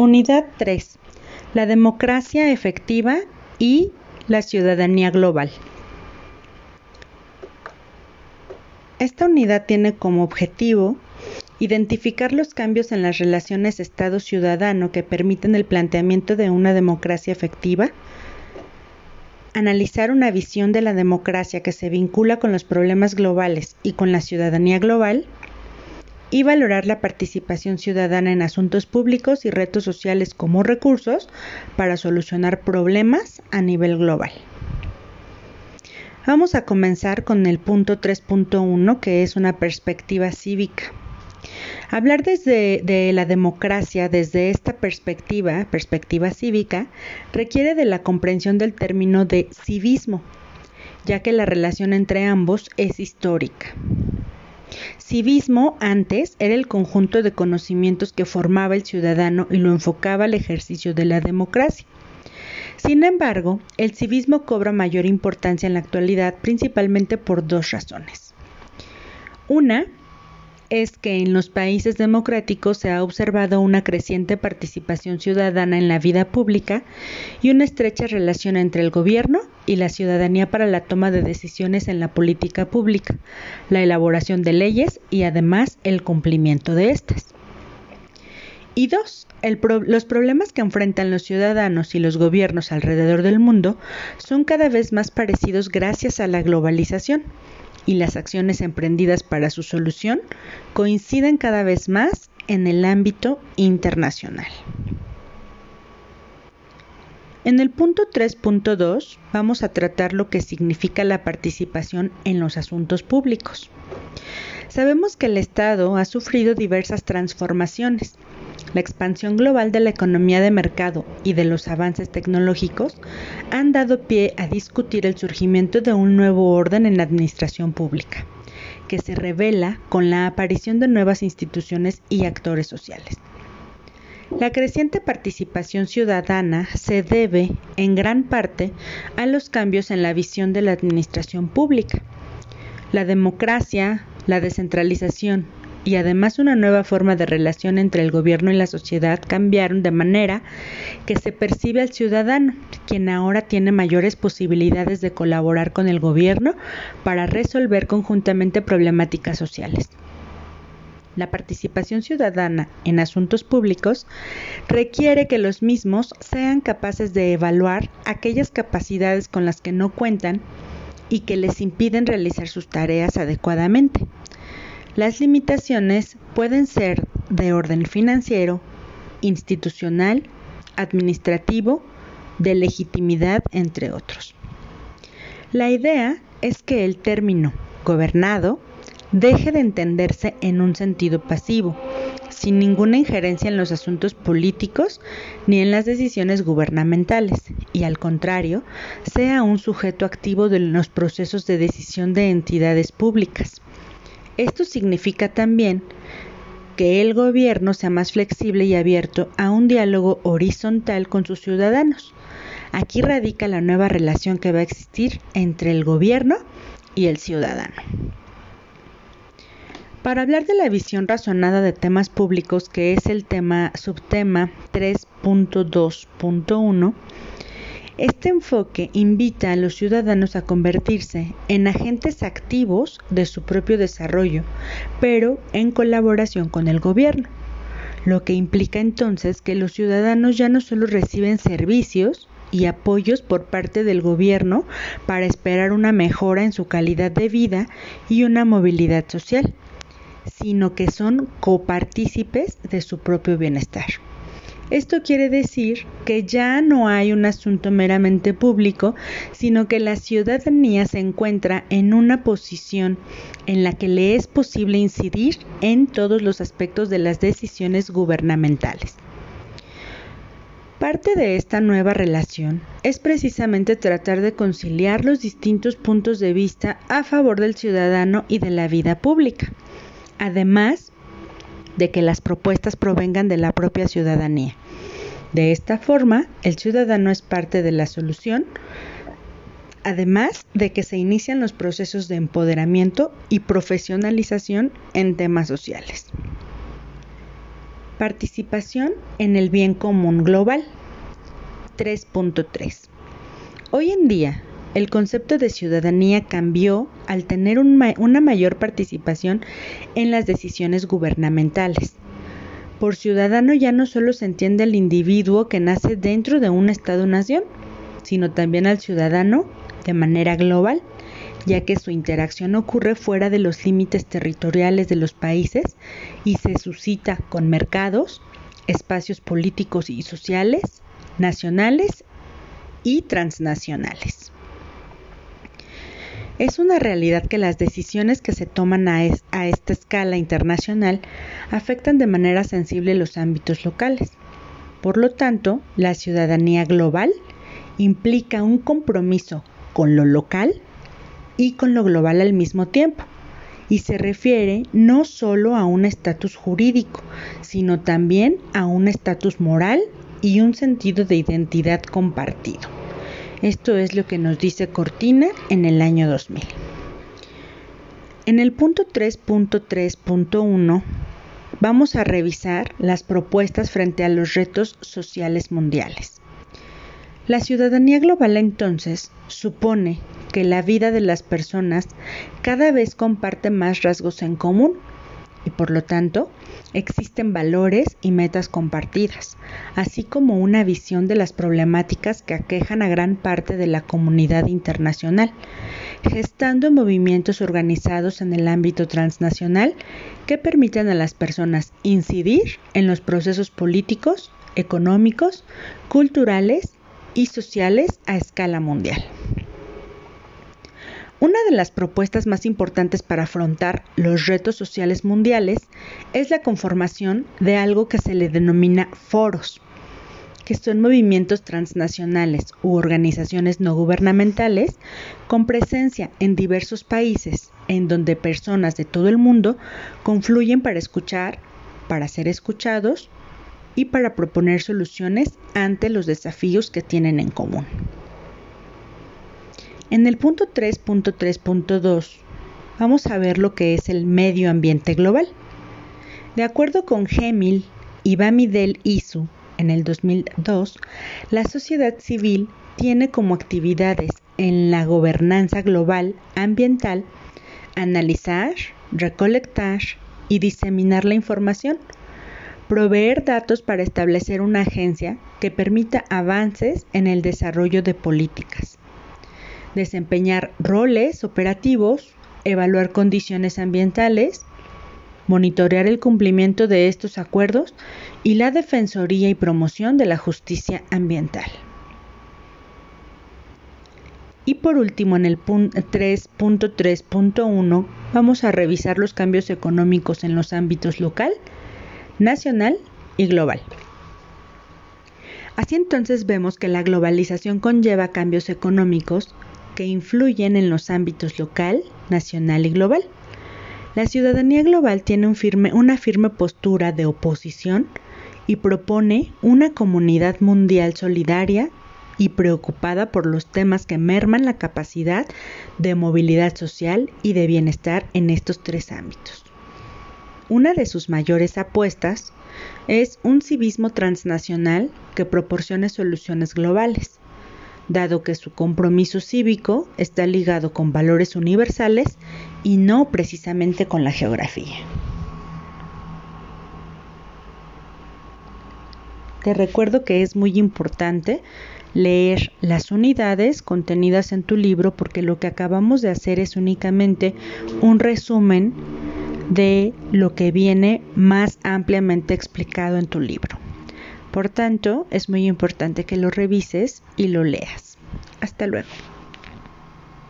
Unidad 3. La democracia efectiva y la ciudadanía global. Esta unidad tiene como objetivo identificar los cambios en las relaciones Estado-ciudadano que permiten el planteamiento de una democracia efectiva, analizar una visión de la democracia que se vincula con los problemas globales y con la ciudadanía global, y valorar la participación ciudadana en asuntos públicos y retos sociales como recursos para solucionar problemas a nivel global. Vamos a comenzar con el punto 3.1 que es una perspectiva cívica. Hablar desde de la democracia desde esta perspectiva, perspectiva cívica, requiere de la comprensión del término de civismo, ya que la relación entre ambos es histórica. Civismo antes era el conjunto de conocimientos que formaba el ciudadano y lo enfocaba al ejercicio de la democracia. Sin embargo, el civismo cobra mayor importancia en la actualidad principalmente por dos razones. Una es que en los países democráticos se ha observado una creciente participación ciudadana en la vida pública y una estrecha relación entre el gobierno y la ciudadanía para la toma de decisiones en la política pública, la elaboración de leyes y además el cumplimiento de estas. Y dos, los problemas que enfrentan los ciudadanos y los gobiernos alrededor del mundo son cada vez más parecidos gracias a la globalización y las acciones emprendidas para su solución coinciden cada vez más en el ámbito internacional. En el punto 3.2 vamos a tratar lo que significa la participación en los asuntos públicos. Sabemos que el Estado ha sufrido diversas transformaciones la expansión global de la economía de mercado y de los avances tecnológicos han dado pie a discutir el surgimiento de un nuevo orden en la administración pública, que se revela con la aparición de nuevas instituciones y actores sociales. La creciente participación ciudadana se debe, en gran parte, a los cambios en la visión de la administración pública. La democracia, la descentralización y además una nueva forma de relación entre el gobierno y la sociedad cambiaron de manera que se percibe al ciudadano, quien ahora tiene mayores posibilidades de colaborar con el gobierno para resolver conjuntamente problemáticas sociales. La participación ciudadana en asuntos públicos requiere que los mismos sean capaces de evaluar aquellas capacidades con las que no cuentan y que les impiden realizar sus tareas adecuadamente. Las limitaciones pueden ser de orden financiero, institucional, administrativo, de legitimidad, entre otros. La idea es que el término gobernado deje de entenderse en un sentido pasivo, sin ninguna injerencia en los asuntos políticos ni en las decisiones gubernamentales, y al contrario, sea un sujeto activo de los procesos de decisión de entidades públicas. Esto significa también que el gobierno sea más flexible y abierto a un diálogo horizontal con sus ciudadanos. Aquí radica la nueva relación que va a existir entre el gobierno y el ciudadano. Para hablar de la visión razonada de temas públicos, que es el tema subtema 3.2.1, este enfoque invita a los ciudadanos a convertirse en agentes activos de su propio desarrollo, pero en colaboración con el gobierno, lo que implica entonces que los ciudadanos ya no solo reciben servicios, y apoyos por parte del gobierno para esperar una mejora en su calidad de vida y una movilidad social, sino que son copartícipes de su propio bienestar. Esto quiere decir que ya no hay un asunto meramente público, sino que la ciudadanía se encuentra en una posición en la que le es posible incidir en todos los aspectos de las decisiones gubernamentales. Parte de esta nueva relación es precisamente tratar de conciliar los distintos puntos de vista a favor del ciudadano y de la vida pública. Además, de que las propuestas provengan de la propia ciudadanía. De esta forma, el ciudadano es parte de la solución, además de que se inician los procesos de empoderamiento y profesionalización en temas sociales. Participación en el bien común global. 3.3. Hoy en día, el concepto de ciudadanía cambió al tener una mayor participación en las decisiones gubernamentales. Por ciudadano ya no solo se entiende al individuo que nace dentro de un Estado-nación, sino también al ciudadano de manera global, ya que su interacción ocurre fuera de los límites territoriales de los países y se suscita con mercados, espacios políticos y sociales, nacionales y transnacionales. Es una realidad que las decisiones que se toman a, esta escala internacional afectan de manera sensible los ámbitos locales. Por lo tanto, la ciudadanía global implica un compromiso con lo local y con lo global al mismo tiempo, y se refiere no solo a un estatus jurídico, sino también a un estatus moral y un sentido de identidad compartido. Esto es lo que nos dice Cortina en el año 2000. En el punto 3.3.1 vamos a revisar las propuestas frente a los retos sociales mundiales. La ciudadanía global entonces supone que la vida de las personas cada vez comparte más rasgos en común y por lo tanto existen valores y metas compartidas, así como una visión de las problemáticas que aquejan a gran parte de la comunidad internacional, gestando movimientos organizados en el ámbito transnacional que permiten a las personas incidir en los procesos políticos, económicos, culturales y sociales a escala mundial. Una de las propuestas más importantes para afrontar los retos sociales mundiales es la conformación de algo que se le denomina foros, que son movimientos transnacionales u organizaciones no gubernamentales con presencia en diversos países en donde personas de todo el mundo confluyen para escuchar, para ser escuchados y para proponer soluciones ante los desafíos que tienen en común. En el punto 3.3.2 vamos a ver lo que es el medio ambiente global. De acuerdo con Gemil y Bamidel Isu en el 2002, la sociedad civil tiene como actividades en la gobernanza global ambiental analizar, recolectar y diseminar la información, proveer datos para establecer una agencia que permita avances en el desarrollo de políticas, desempeñar roles operativos, evaluar condiciones ambientales, monitorear el cumplimiento de estos acuerdos y la defensoría y promoción de la justicia ambiental. Y por último, en el 3.3.1 vamos a revisar los cambios económicos en los ámbitos local, nacional y global. Así entonces vemos que la globalización conlleva cambios económicos que influyen en los ámbitos local, nacional y global. La ciudadanía global tiene una firme postura de oposición y propone una comunidad mundial solidaria y preocupada por los temas que merman la capacidad de movilidad social y de bienestar en estos tres ámbitos. Una de sus mayores apuestas es un civismo transnacional que proporcione soluciones globales dado que su compromiso cívico está ligado con valores universales y no precisamente con la geografía. Te recuerdo que es muy importante leer las unidades contenidas en tu libro porque lo que acabamos de hacer es únicamente un resumen de lo que viene más ampliamente explicado en tu libro. Por tanto, es muy importante que lo revises y lo leas. Hasta luego.